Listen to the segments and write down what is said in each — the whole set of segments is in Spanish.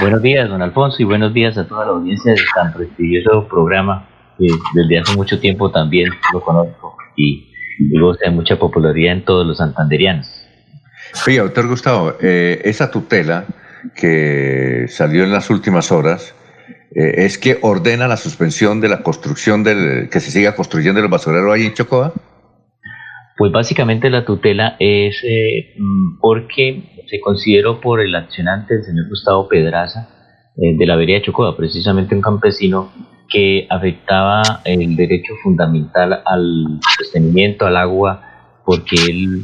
Buenos días, don Alfonso, y buenos días a toda la audiencia de tan prestigioso programa que desde hace mucho tiempo también lo conozco y, goza de mucha popularidad en todos los santanderianos. Sí, doctor Gustavo, eh, esa tutela que salió en las últimas horas eh, es que ordena la suspensión de la construcción del que se siga construyendo el basurero ahí en Chocoa. Pues básicamente la tutela es eh, mm, porque se consideró por el accionante, el señor Gustavo Pedraza, eh, de la vereda Chocoa, precisamente un campesino que afectaba el derecho fundamental al sostenimiento, al agua, porque él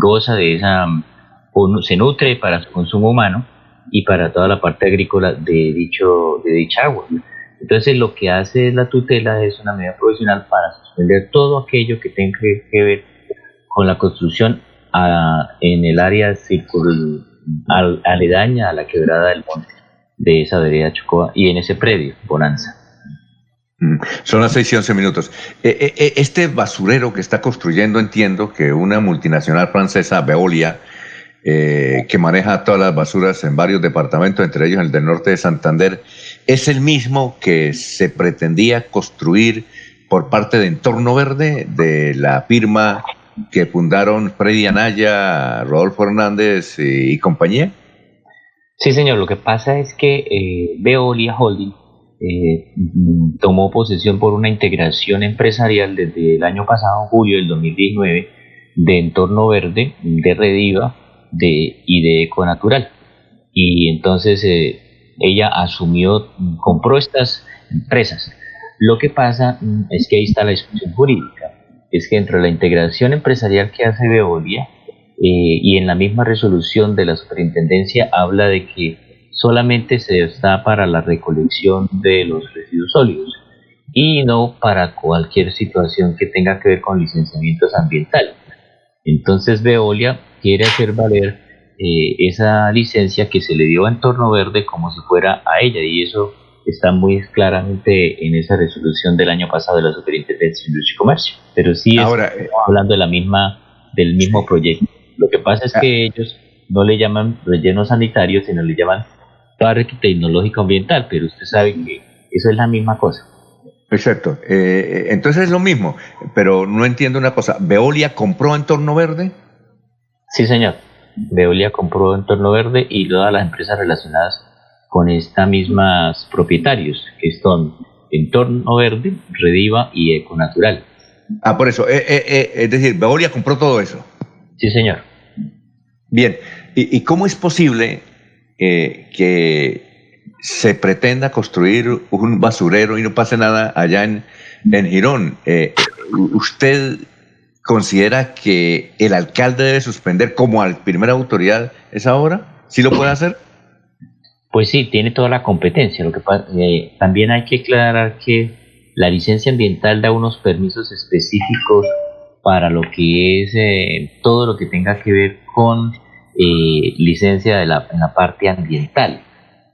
goza de esa, se nutre para su consumo humano y para toda la parte agrícola de, dicho, de dicha agua. Entonces lo que hace la tutela es una medida provisional para suspender todo aquello que tenga que ver con la construcción en el área circul, aledaña a la quebrada del monte de esa vereda Chocoa y en ese predio, Bonanza. Mm, son las 6 y 11 minutos. Eh, eh, eh, este basurero que está construyendo, entiendo que una multinacional francesa, Veolia, que maneja todas las basuras en varios departamentos, entre ellos el del norte de Santander, es el mismo que se pretendía construir por parte de Entorno Verde, de la firma que fundaron Freddy Anaya, Rodolfo Hernández y, compañía? Sí, señor. Lo que pasa es que eh, Veolia Holding eh, tomó posesión por una integración empresarial desde el año pasado, julio del 2019, de Entorno Verde, de Rediva de, y de Econatural. Y entonces eh, ella asumió, compró estas empresas. Lo que pasa mm, es que ahí está la discusión jurídica es que entre la integración empresarial que hace Veolia eh, y en la misma resolución de la superintendencia habla de que solamente se está para la recolección de los residuos sólidos y no para cualquier situación que tenga que ver con licenciamientos ambientales. Entonces Veolia quiere hacer valer eh, esa licencia que se le dio a Entorno Verde como si fuera a ella y eso está muy claramente en esa resolución del año pasado de la Superintendencia de Industria y Comercio. Pero sí Ahora, estamos hablando de la misma, del mismo proyecto. Lo que pasa es que ah. ellos no le llaman relleno sanitario, sino le llaman parque tecnológico ambiental, pero usted sabe que eso es la misma cosa. Exacto. Eh, eh, entonces es lo mismo, pero no entiendo una cosa. ¿Veolia compró Entorno Verde? Sí, señor. Veolia compró Entorno Verde y todas las empresas relacionadas con estas mismas propietarios, que son Entorno Verde, Rediva y Econatural. Ah, por eso, eh, eh, eh, es decir, Veolia compró todo eso. Sí, señor. Bien, ¿y, cómo es posible que se pretenda construir un basurero y no pase nada allá en, en Girón? ¿Usted considera que el alcalde debe suspender como al primera autoridad esa obra? ¿Sí lo puede hacer? Pues sí, tiene toda la competencia. Lo que eh, también hay que aclarar que la licencia ambiental da unos permisos específicos para lo que es eh, todo lo que tenga que ver con eh, licencia de la, en la parte ambiental.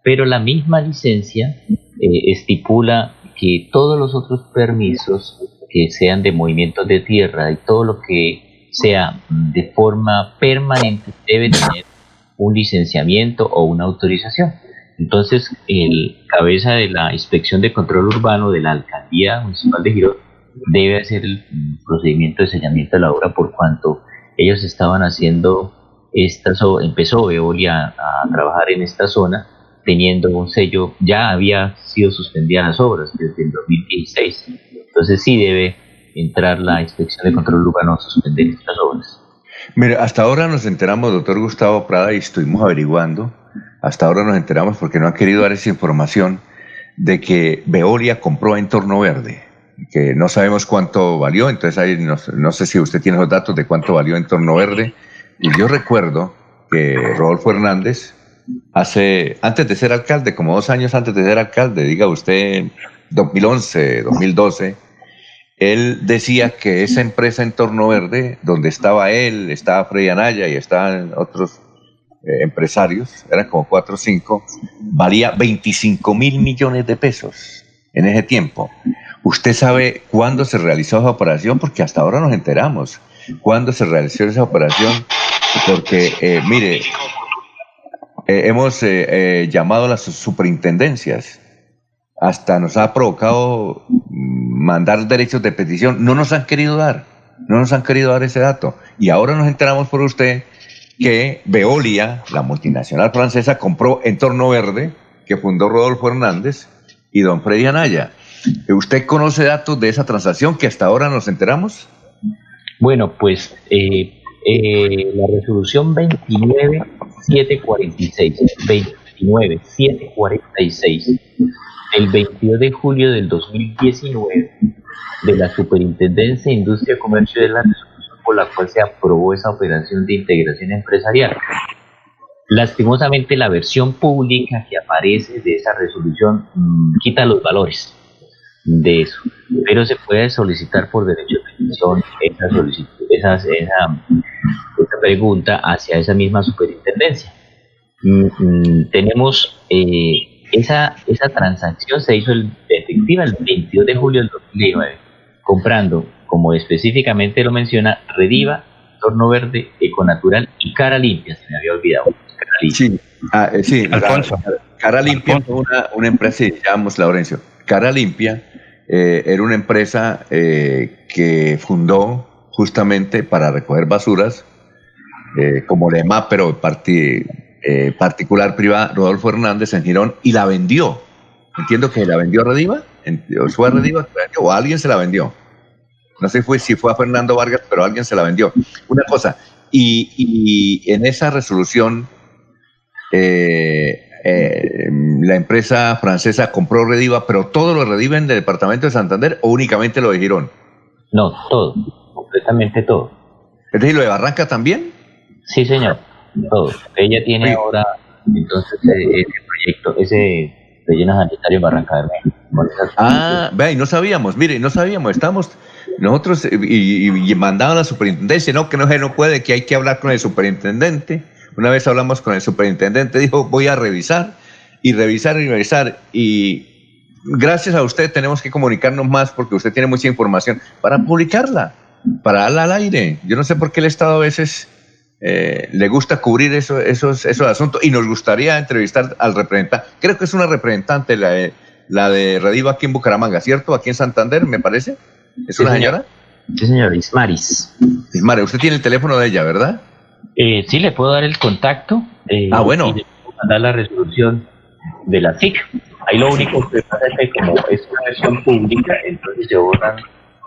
Pero la misma licencia estipula que todos los otros permisos que sean de movimientos de tierra y todo lo que sea de forma permanente debe tener un licenciamiento o una autorización. Entonces, el cabeza de la Inspección de Control Urbano de la Alcaldía Municipal de Girón debe hacer el procedimiento de sellamiento de la obra por cuanto ellos estaban haciendo esta empezó Veolia a, trabajar en esta zona teniendo un sello, ya había sido suspendida las obras desde el 2016, entonces sí debe entrar la Inspección de Control Urbano a suspender estas obras. Mire, hasta ahora nos enteramos, doctor Gustavo Prada, y estuvimos averiguando hasta ahora nos enteramos porque no ha querido dar esa información de que Veolia compró Entorno Verde, que no sabemos cuánto valió, entonces ahí no, sé si usted tiene los datos de cuánto valió Entorno Verde. Y yo recuerdo que Rodolfo Hernández, hace, antes de ser alcalde, como dos años antes de ser alcalde, diga usted 2011, 2012, él decía que esa empresa Entorno Verde, donde estaba él, estaba Freddy Anaya y estaban otros eh, empresarios, eran como cuatro o cinco, valía 25 mil millones de pesos en ese tiempo. ¿Usted sabe cuándo se realizó esa operación? Porque hasta ahora nos enteramos. ¿Cuándo se realizó esa operación? Porque, eh, mire, eh, hemos eh, llamado a las superintendencias, hasta nos ha provocado mm, mandar derechos de petición, no nos han querido dar, no nos han querido dar ese dato. Y ahora nos enteramos por usted que Veolia, la multinacional francesa, compró Entorno Verde, que fundó Rodolfo Hernández y don Freddy Anaya. ¿Usted conoce datos de esa transacción que hasta ahora nos enteramos? Bueno, pues eh, eh, la resolución 29746, 29746 del 22 de julio del 2019 de la Superintendencia de Industria y Comercio de la por la cual se aprobó esa operación de integración empresarial. Lastimosamente la versión pública que aparece de esa resolución mm, quita los valores de eso, pero se puede solicitar por derecho de petición esa, esa, pregunta hacia esa misma superintendencia. Mm, mm, tenemos eh, esa, esa transacción se hizo el, efectiva el 22 de julio del 2019, comprando, como específicamente lo menciona, Rediva, Torno Verde, Econatural y Cara Limpia, se me había olvidado. Sí, ah, eh, sí Alfonso. Cara, Limpia es una, una, empresa, sí, llamamos Laurencio. Cara Limpia eh, era una empresa eh, que fundó justamente para recoger basuras, como lema, pero particular privada, Rodolfo Hernández en Girón, y la vendió. Entiendo que la vendió Rediva, o fue a Rediva, o alguien se la vendió. No sé si fue a Fernando Vargas, pero alguien se la vendió. Una cosa, y en esa resolución eh, eh, la empresa francesa compró Rediva, pero todo lo Rediva en el departamento de Santander o únicamente lo de Girón? No, todo, completamente todo. ¿Es decir, lo de Barranca también? Sí, señor, todo. Ella tiene ahora, entonces, eh, ese proyecto, ese relleno sanitario en Barranca Bermeja. Ah, ve, y no sabíamos, mire, no sabíamos, estamos nosotros y, y, mandaban a la superintendencia, no, que no se no puede, que hay que hablar con el superintendente una vez hablamos con el superintendente, dijo, voy a revisar y revisar y revisar. Y gracias a usted tenemos que comunicarnos más porque usted tiene mucha información para publicarla, para darla al aire. Yo no sé por qué el Estado a veces eh, le gusta cubrir eso, esos, esos asuntos y nos gustaría entrevistar al representante. Creo que es una representante, la de, la de Rediva aquí en Bucaramanga, ¿cierto? Aquí en Santander, me parece. ¿Es una señora? Sí, señor, Ismaris. Ismaris, usted tiene el teléfono de ella, ¿verdad? Eh, sí, le puedo dar el contacto. Eh, ah, bueno. Y le puedo mandar la resolución de la SIC. Ahí lo único que pasa es que como es una versión pública, entonces se borran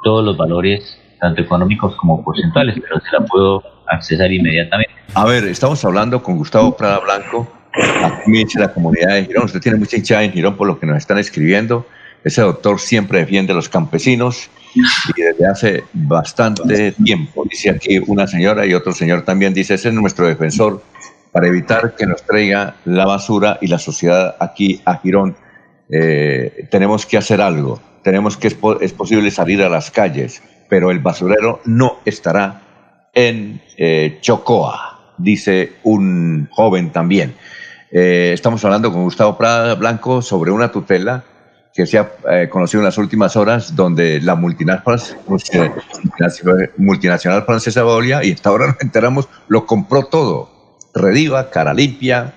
todos los valores, tanto económicos como porcentuales, pero se la puedo accesar inmediatamente. A ver, estamos hablando con Gustavo Prada Blanco, aquí dice la comunidad de Girón. Usted tiene mucha hinchada en Girón por lo que nos están escribiendo. Ese doctor siempre defiende a los campesinos y desde hace bastante tiempo. Dice aquí una señora y otro señor también dice, ese es nuestro defensor para evitar que nos traiga la basura y la sociedad aquí a Girón. Eh, tenemos que hacer algo, tenemos que es, posible salir a las calles, pero el basurero no estará en eh, Chocoa, dice un joven también. Eh, estamos hablando con Gustavo Prada Blanco sobre una tutela que se ha eh, conocido en las últimas horas, donde la multinacional, multinacional francesa Veolia, y hasta ahora nos enteramos, lo compró todo. Rediva, Cara Limpia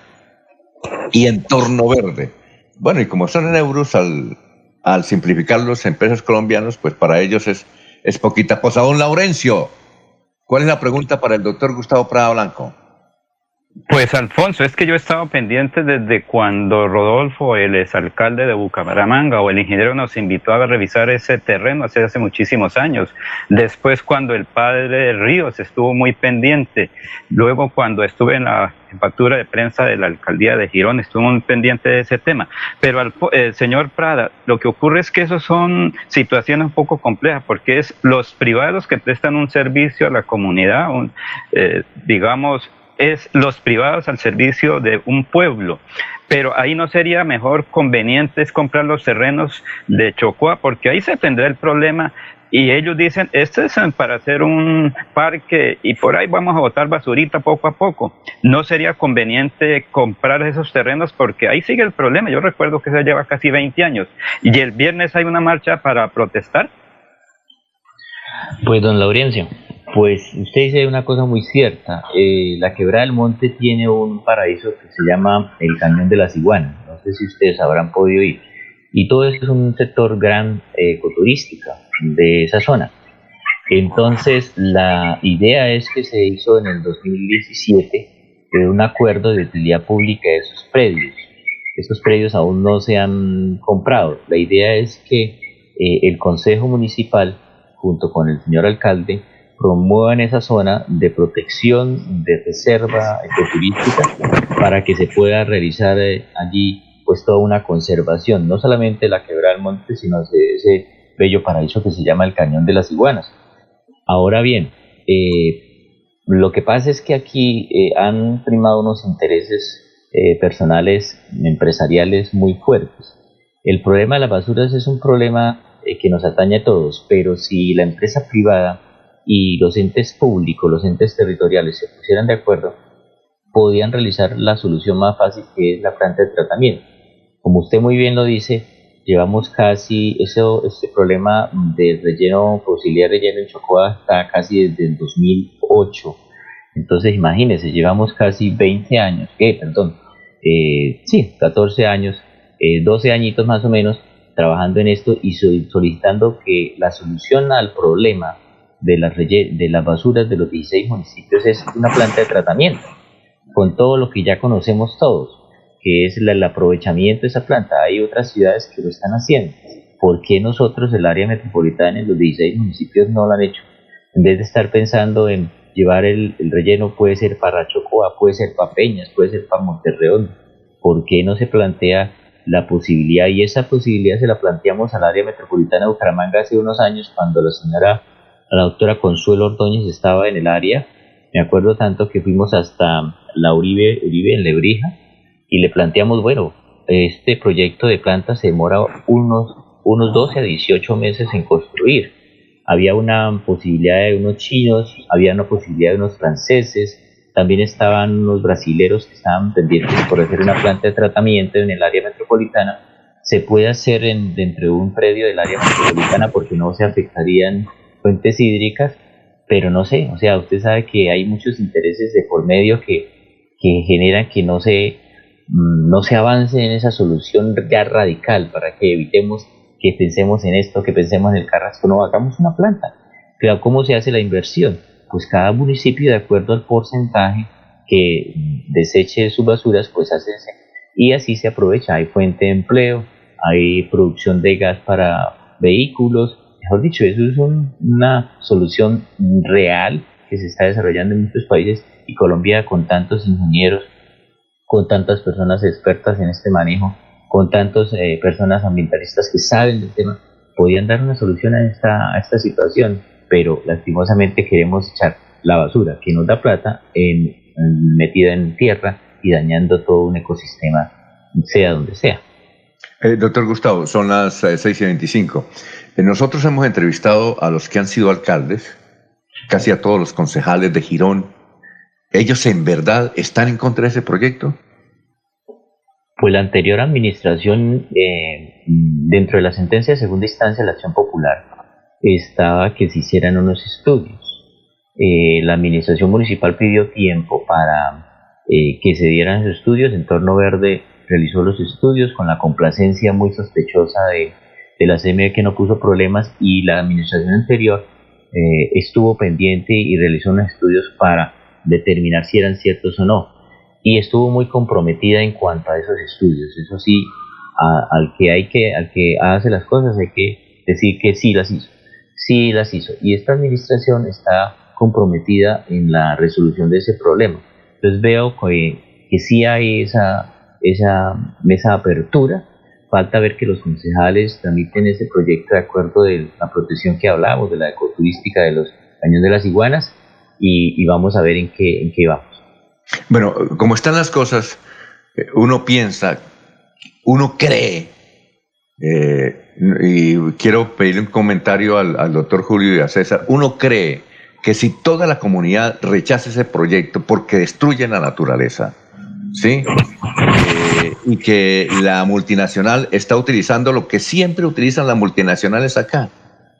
y Entorno Verde. Bueno, y como son en euros, al, al simplificar los empresas colombianos, pues para ellos es, es poquita cosa. Don Laurencio, ¿cuál es la pregunta para el doctor Gustavo Prada Blanco? Pues Alfonso, es que yo he estado pendiente desde cuando Rodolfo, el exalcalde de Bucaramanga o el ingeniero nos invitó a revisar ese terreno hace, hace muchísimos años. Después cuando el padre de Ríos estuvo muy pendiente. Luego cuando estuve en la factura de prensa de la alcaldía de Girón estuvo muy pendiente de ese tema. Pero al eh, señor Prada, lo que ocurre es que eso son situaciones un poco complejas porque es los privados que prestan un servicio a la comunidad, un, eh, digamos, es los privados al servicio de un pueblo. Pero ahí no sería mejor conveniente comprar los terrenos de Chocoa, porque ahí se tendrá el problema y ellos dicen, este es para hacer un parque y por ahí vamos a botar basurita poco a poco. No sería conveniente comprar esos terrenos porque ahí sigue el problema. Yo recuerdo que se lleva casi 20 años y el viernes hay una marcha para protestar. Pues don Laurencio, Pues usted dice una cosa muy cierta. Eh, la quebrada del monte tiene un paraíso que se llama el Cañón de las Iguanas. No sé si ustedes habrán podido ir. Y todo eso es un sector gran eh, ecoturístico de esa zona. Entonces, la idea es que se hizo en el 2017 un acuerdo de utilidad pública de esos predios. Esos predios aún no se han comprado. La idea es que eh, el Consejo Municipal, junto con el señor alcalde, promuevan esa zona de protección, de reserva ecoturística, para que se pueda realizar eh, allí pues toda una conservación, no solamente la quebrada del monte, sino ese, bello paraíso que se llama el Cañón de las Iguanas. Ahora bien, eh, lo que pasa es que aquí eh, han primado unos intereses personales, empresariales muy fuertes. El problema de las basuras es un problema que nos atañe a todos, pero si la empresa privada y los entes públicos, los entes territoriales se pusieran de acuerdo, podían realizar la solución más fácil que es la planta de tratamiento. Como usted muy bien lo dice, llevamos casi, eso, este problema de relleno, posibilidad de relleno en Chocoa está casi desde el 2008. Entonces imagínense, llevamos casi 20 años, eh, perdón, eh, sí, 14 años, 12 eh, añitos más o menos trabajando en esto y solicitando que la solución al problema de las, de las basuras de los 16 municipios es una planta de tratamiento, con todo lo que ya conocemos todos, que es el aprovechamiento de esa planta. Hay otras ciudades que lo están haciendo. ¿Por qué nosotros, el área metropolitana, en los 16 municipios no lo han hecho? En vez de estar pensando en llevar el, relleno, puede ser para Chocoa, puede ser para Peñas, puede ser para Monterreón. ¿Por qué no se plantea la posibilidad? Y esa posibilidad se la planteamos al área metropolitana de Bucaramanga hace unos años cuando la señora la doctora Consuelo Ordóñez estaba en el área. Me acuerdo tanto que fuimos hasta la Uribe, Uribe en Lebrija y le planteamos, bueno, este proyecto de planta se demora unos, unos 12 a 18 meses en construir. Había una posibilidad de unos chinos, había una posibilidad de unos franceses, también estaban unos brasileros que estaban pendientes por hacer una planta de tratamiento en el área metropolitana. Se puede hacer en, dentro de un predio del área metropolitana porque no se afectarían fuentes hídricas, pero no sé, o sea, usted sabe que hay muchos intereses de por medio que, generan que no se, mm, no se avance en esa solución ya radical para que evitemos que pensemos en esto, que pensemos en el carrasco, no, hagamos una planta. Pero ¿cómo se hace la inversión? Pues cada municipio, de acuerdo al porcentaje que deseche sus basuras, pues hace y así se aprovecha. Hay fuente de empleo, hay producción de gas para vehículos, mejor dicho, eso es una solución real que se está desarrollando en muchos países y Colombia con tantos ingenieros, con tantas personas expertas en este manejo, con tantas eh, personas ambientalistas que saben del tema, podían dar una solución a esta, situación, pero lastimosamente queremos echar la basura que nos da plata en, metida en tierra y dañando todo un ecosistema, sea donde sea. Eh, doctor Gustavo, son las 6 eh, y 25. Eh, nosotros hemos entrevistado a los que han sido alcaldes, casi a todos los concejales de Girón. ¿Ellos en verdad están en contra de ese proyecto? Pues la anterior administración, eh, dentro de la sentencia de segunda instancia de la acción popular, estaba que se hicieran unos estudios. La administración municipal pidió tiempo para que se dieran estudios. Entorno Verde realizó los estudios con la complacencia muy sospechosa de la CME que no puso problemas y la administración anterior eh, estuvo pendiente y realizó unos estudios para determinar si eran ciertos o no. Y estuvo muy comprometida en cuanto a esos estudios. Eso sí, al que hay que, al que hace las cosas hay que decir que sí las hizo. Sí las hizo. Y esta administración está comprometida en la resolución de ese problema. Entonces veo que, que sí hay esa, esa, esa apertura Falta ver que los concejales tramiten ese proyecto de acuerdo de la protección que hablábamos, de la ecoturística de los cañones de las iguanas, y, vamos a ver en qué, en qué vamos. Bueno, como están las cosas, eh, uno piensa, uno cree, eh, y quiero pedir un comentario al, al doctor Julio y a César, uno cree que si toda la comunidad rechaza ese proyecto porque destruye la naturaleza, ¿sí? Y que la multinacional está utilizando lo que siempre utilizan las multinacionales acá,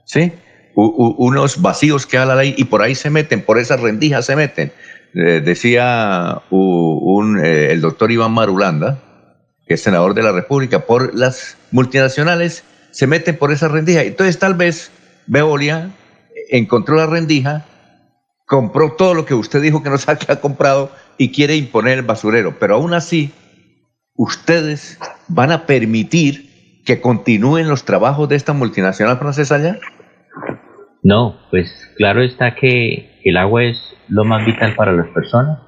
¿sí? unos vacíos que da la ley y por ahí se meten, por esas rendijas se meten. Eh, decía eh, el doctor Iván Marulanda, que es senador de la República, por las multinacionales se meten por esa rendija. Entonces tal vez Veolia encontró la rendija, compró todo lo que usted dijo que no sabe que ha comprado y quiere imponer el basurero. Pero aún así, ustedes van a permitir que continúen los trabajos de esta multinacional francesa allá. No, pues claro está que el agua es lo más vital para las personas,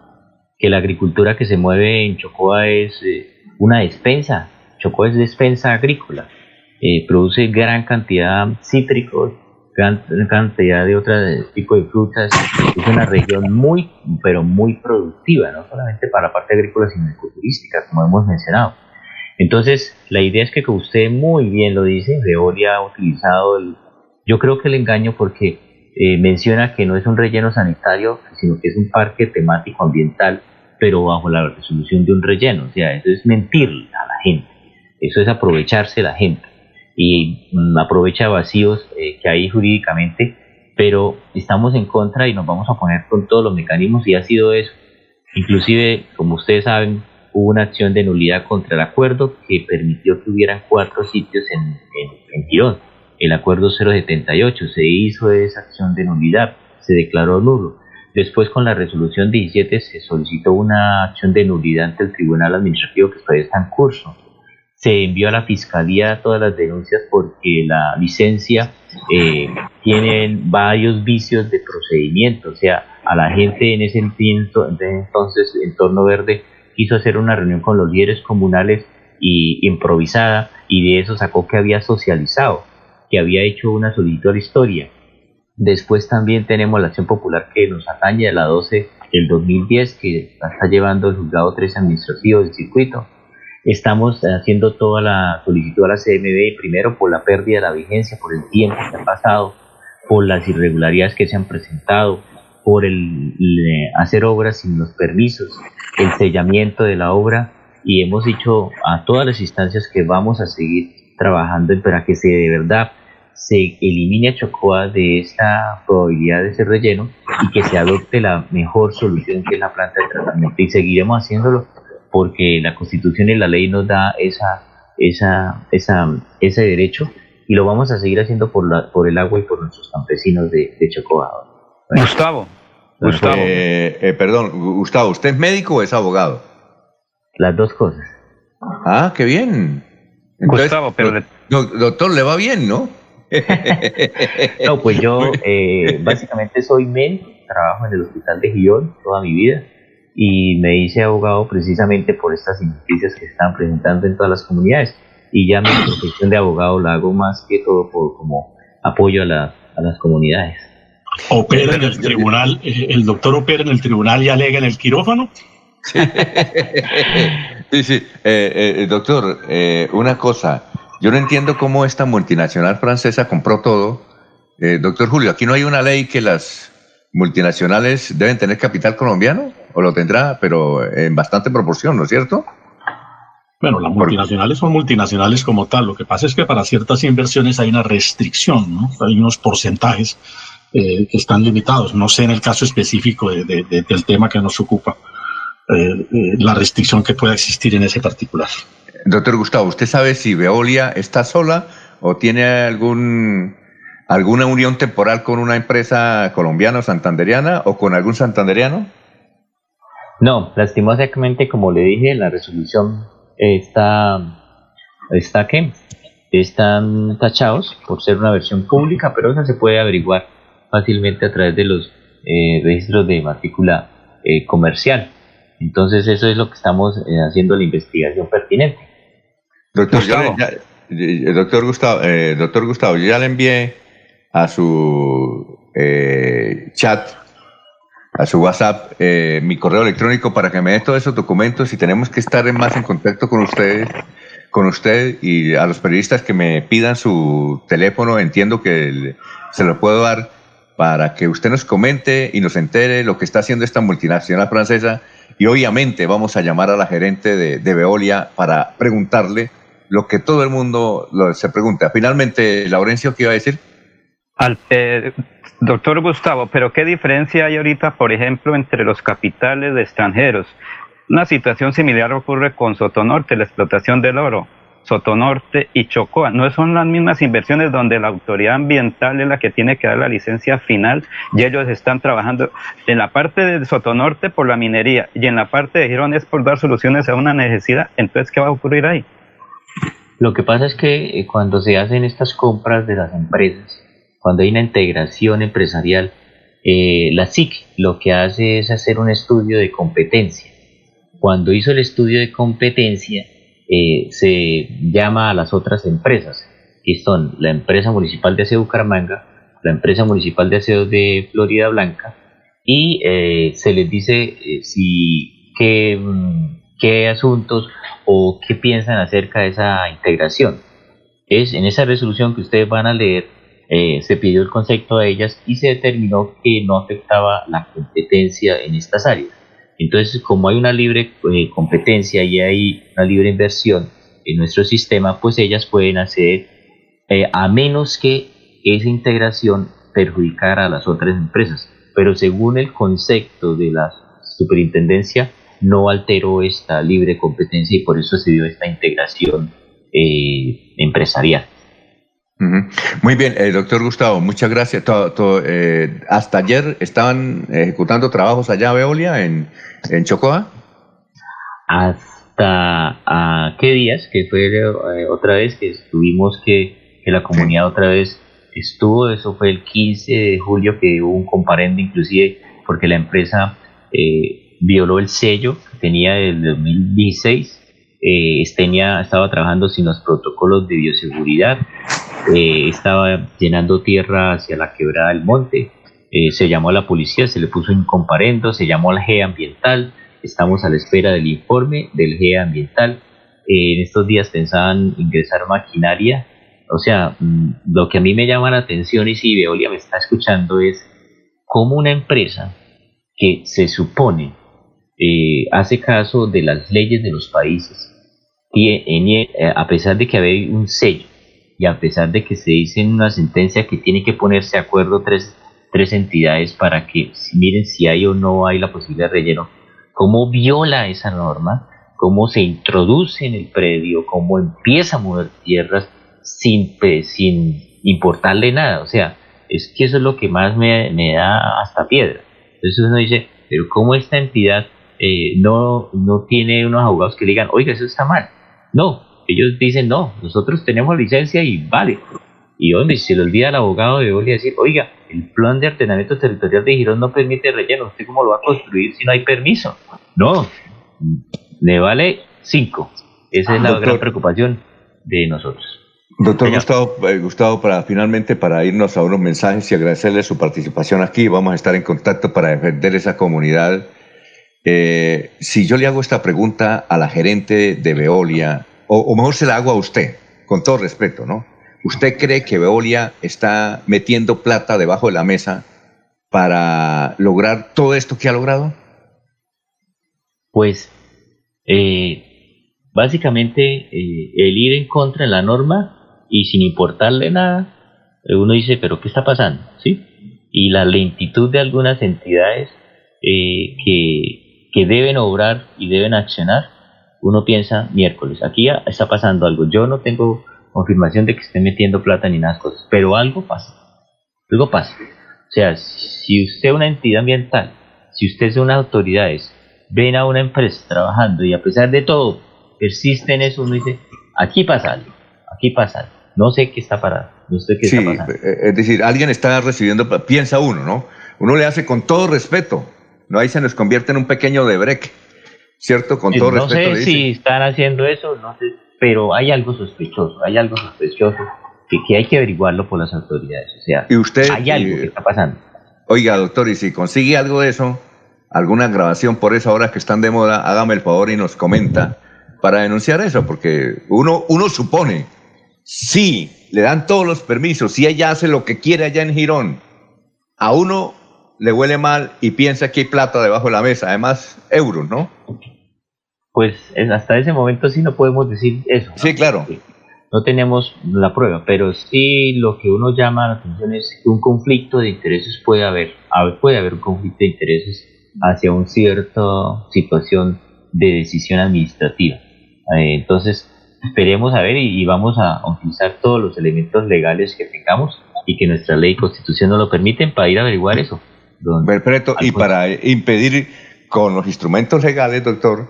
que la agricultura que se mueve en Chocoa es eh, una despensa, Chocoa es despensa agrícola, eh, produce gran cantidad de cítricos, gran cantidad de otro tipo de frutas, es una región muy, pero muy productiva, no solamente para la parte agrícola, sino ecoturística, como hemos mencionado. Entonces, la idea es que, usted muy bien lo dice, Veolia ha utilizado el yo creo que el engaño porque eh, menciona que no es un relleno sanitario, sino que es un parque temático ambiental, pero bajo la resolución de un relleno. O sea, eso es mentir a la gente, eso es aprovecharse la gente y mm, aprovecha vacíos eh, que hay jurídicamente, pero estamos en contra y nos vamos a poner con todos los mecanismos y ha sido eso. Inclusive, como ustedes saben, hubo una acción de nulidad contra el acuerdo que permitió que hubieran cuatro sitios en, en, en el acuerdo 078 se hizo esa acción de nulidad, se declaró nulo. Después con la resolución 17 se solicitó una acción de nulidad ante el Tribunal Administrativo que todavía está en curso. Se envió a la Fiscalía todas las denuncias porque la licencia eh, tiene varios vicios de procedimiento. O sea, a la gente en ese entonces, Entorno Verde, quiso hacer una reunión con los líderes comunales y improvisada y de eso sacó que había socializado que había hecho una solicitud historia. Después también tenemos la acción popular que nos atañe a la 12 del 2010, que está llevando el juzgado 3 administrativo del circuito. Estamos haciendo toda la solicitud a la CMB, primero por la pérdida de la vigencia, por el tiempo que ha pasado, por las irregularidades que se han presentado, por el, hacer obras sin los permisos, el sellamiento de la obra y hemos dicho a todas las instancias que vamos a seguir trabajando para que se de verdad se elimine a Chocoa de esta probabilidad de ser relleno y que se adopte la mejor solución que es la planta de tratamiento. Y seguiremos haciéndolo porque la Constitución y la ley nos da esa, esa, esa, ese derecho y lo vamos a seguir haciendo por, la, por el agua y por nuestros campesinos de, de Chocoa. Gustavo. Gustavo. Eh, eh, perdón, Gustavo, ¿usted es médico o es abogado? Las dos cosas. Ah, qué bien. Gustavo, pero... Doctor, le va bien, ¿no? no, pues yo eh, básicamente soy médico, trabajo en el hospital de Gijón toda mi vida y me hice abogado precisamente por estas injusticias que se están presentando en todas las comunidades. Y ya mi profesión de abogado la hago más que todo por como apoyo a, a las comunidades. ¿Opera en el tribunal, eh, el doctor opera en el tribunal y alega en el quirófano? Sí, sí. Eh, doctor, una cosa, yo no entiendo cómo esta multinacional francesa compró todo. Eh, doctor Julio, aquí no hay una ley que las multinacionales deben tener capital colombiano, o lo tendrá, pero en bastante proporción, ¿no es cierto? Bueno, las multinacionales son multinacionales como tal. Lo que pasa es que para ciertas inversiones hay una restricción, ¿no? Hay unos porcentajes eh, que están limitados. No sé en el caso específico del tema que nos ocupa, eh, la restricción que pueda existir en ese particular. Doctor Gustavo, ¿usted sabe si Veolia está sola o tiene algún alguna unión temporal con una empresa colombiana o santanderiana o con algún santanderiano? No, lastimosamente, como le dije, la resolución está, está ¿qué? están tachados por ser una versión pública, pero eso se puede averiguar fácilmente a través de los eh, registros de matrícula eh, comercial. Entonces eso es lo que estamos eh, haciendo la investigación pertinente. Doctor, Gustavo. Ya, doctor, Gustavo, eh, doctor Gustavo, yo ya le envié a su eh, chat, a su WhatsApp, eh, mi correo electrónico para que me dé todos esos documentos y tenemos que estar más en contacto con ustedes, con usted y a los periodistas que me pidan su teléfono, entiendo que se lo puedo dar para que usted nos comente y nos entere lo que está haciendo esta multinacional francesa y obviamente vamos a llamar a la gerente de, de Veolia para preguntarle lo que todo el mundo se pregunta. Finalmente, Laurencio, ¿qué iba a decir? Al, eh, doctor Gustavo, pero ¿qué diferencia hay ahorita, por ejemplo, entre los capitales extranjeros? Una situación similar ocurre con Sotonorte, la explotación del oro. Sotonorte y Chocoa. No son las mismas inversiones donde la autoridad ambiental es la que tiene que dar la licencia final y ellos están trabajando en la parte de Sotonorte por la minería y en la parte de Girón es por dar soluciones a una necesidad. Entonces, ¿qué va a ocurrir ahí? Lo que pasa es que eh, cuando se hacen estas compras de las empresas, cuando hay una integración empresarial, eh, la SIC lo que hace es hacer un estudio de competencia. Cuando hizo el estudio de competencia, eh, se llama a las otras empresas, que son la empresa municipal de aseo Bucaramanga, la empresa municipal de aseo de Florida Blanca, y se les dice si qué, mm, qué asuntos o qué piensan acerca de esa integración. Es en esa resolución que ustedes van a leer, eh, se pidió el concepto a ellas y se determinó que no afectaba la competencia en estas áreas. Entonces, como hay una libre eh, competencia y hay una libre inversión en nuestro sistema, pues ellas pueden hacer, eh, a menos que esa integración perjudicara a las otras empresas. Pero según el concepto de la superintendencia, no alteró esta libre competencia y por eso se dio esta integración eh, empresarial. Muy bien, eh, doctor Gustavo, muchas gracias. Eh, hasta ayer estaban ejecutando trabajos allá, Veolia, en, en Chocoa. Hasta a qué días, que fue otra vez que estuvimos, que, que la comunidad otra vez estuvo, eso fue el 15 de julio que hubo un comparendo inclusive porque la empresa violó el sello que tenía del 2016. Eh, estaba trabajando sin los protocolos de bioseguridad, eh, estaba llenando tierra hacia la quebrada del monte, eh, se llamó a la policía, se le puso un comparendo, se llamó al GE ambiental, estamos a la espera del informe del GE ambiental. Eh, en estos días pensaban ingresar maquinaria, o sea, mm, lo que a mí me llama la atención y si Veolia me está escuchando es cómo una empresa que se supone eh, hace caso de las leyes de los países. Y eh, a pesar de que hay un sello y a pesar de que se dice en una sentencia que tiene que ponerse de acuerdo tres, tres entidades para que miren si hay o no hay la posibilidad de relleno, cómo viola esa norma, cómo se introduce en el predio, cómo empieza a mover tierras sin, sin importarle nada. O sea, es que eso es lo que más me, me da hasta piedra. Entonces uno dice, pero ¿cómo esta entidad eh, no, no tiene unos abogados que digan, oiga, eso está mal. No, ellos dicen, no, nosotros tenemos licencia y vale. Y donde se le olvida al abogado de Oli decir, oiga, el plan de ordenamiento territorial de Girón no permite relleno, ¿usted cómo lo va a construir si no hay permiso? No, le vale cinco. Esa es la gran preocupación de nosotros. Doctor Gustavo, eh, Gustavo, para finalmente para irnos a unos mensajes y agradecerle su participación aquí, vamos a estar en contacto para defender esa comunidad eh, si yo le hago esta pregunta a la gerente de Veolia, o, mejor se la hago a usted, con todo respeto, ¿no? ¿Usted cree que Veolia está metiendo plata debajo de la mesa para lograr todo esto que ha logrado? Pues, eh, básicamente, eh, el ir en contra de la norma y sin importarle nada, uno dice, pero ¿qué está pasando? ¿Sí? Y la lentitud de algunas entidades que que deben obrar y deben accionar, uno piensa miércoles, aquí está pasando algo. Yo no tengo confirmación de que esté metiendo plata ni nada cosas, pero algo pasa. Algo pasa. O sea, si usted es una entidad ambiental, si usted es una autoridades, ven a una empresa trabajando y a pesar de todo persiste en eso, uno dice, aquí pasa algo, aquí pasa algo. No sé qué está parado, no sé qué está pasando. Eh, es decir, alguien está recibiendo, piensa uno, ¿no? Uno le hace con todo respeto, no, ahí se nos convierte en un pequeño de break, ¿cierto? Con todo no respeto. No sé si están haciendo eso, no sé, pero hay algo sospechoso, hay algo sospechoso que, hay que averiguarlo por las autoridades. O sea, ¿Y usted, hay algo que está pasando. Oiga, doctor, y si consigue algo de eso, alguna grabación por esa hora que están de moda, hágame el favor y nos comenta para denunciar eso, porque uno, uno supone, sí, le dan todos los permisos, si ella hace lo que quiere allá en Girón, a uno le huele mal y piensa que hay plata debajo de la mesa, además euros, ¿no? Pues hasta ese momento sí no podemos decir eso. Sí, claro. no tenemos la prueba, pero sí lo que uno llama la atención es que un conflicto de intereses puede haber, puede haber un conflicto de intereses hacia una cierta situación de decisión administrativa. Eh, entonces, esperemos a ver y, vamos a utilizar todos los elementos legales que tengamos y que nuestra ley y constitución nos lo permiten para ir a averiguar eso. Perfecto, y para impedir con los instrumentos legales, doctor,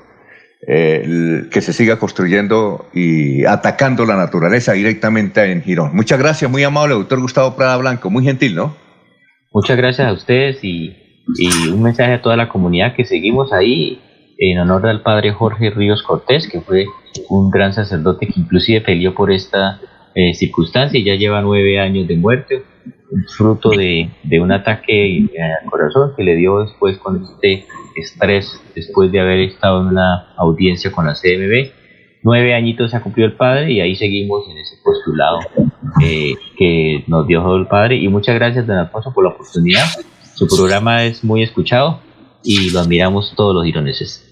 eh, que se siga construyendo y atacando la naturaleza directamente en Girón. Muchas gracias, muy amable, doctor Gustavo Prada Blanco, muy gentil, ¿no? Muchas gracias a ustedes y, y un mensaje a toda la comunidad que seguimos ahí en honor al padre Jorge Ríos Cortés, que fue un gran sacerdote que inclusive peleó por esta eh, circunstancia y ya lleva nueve años de muerte, fruto de, un ataque al corazón que le dio después con este estrés, después de haber estado en una audiencia con la CMB. Nueve añitos ha cumplido el padre y ahí seguimos en ese postulado eh, que nos dio el padre. Y muchas gracias, don Alfonso, por la oportunidad. Su programa es muy escuchado y lo admiramos todos los ironeses.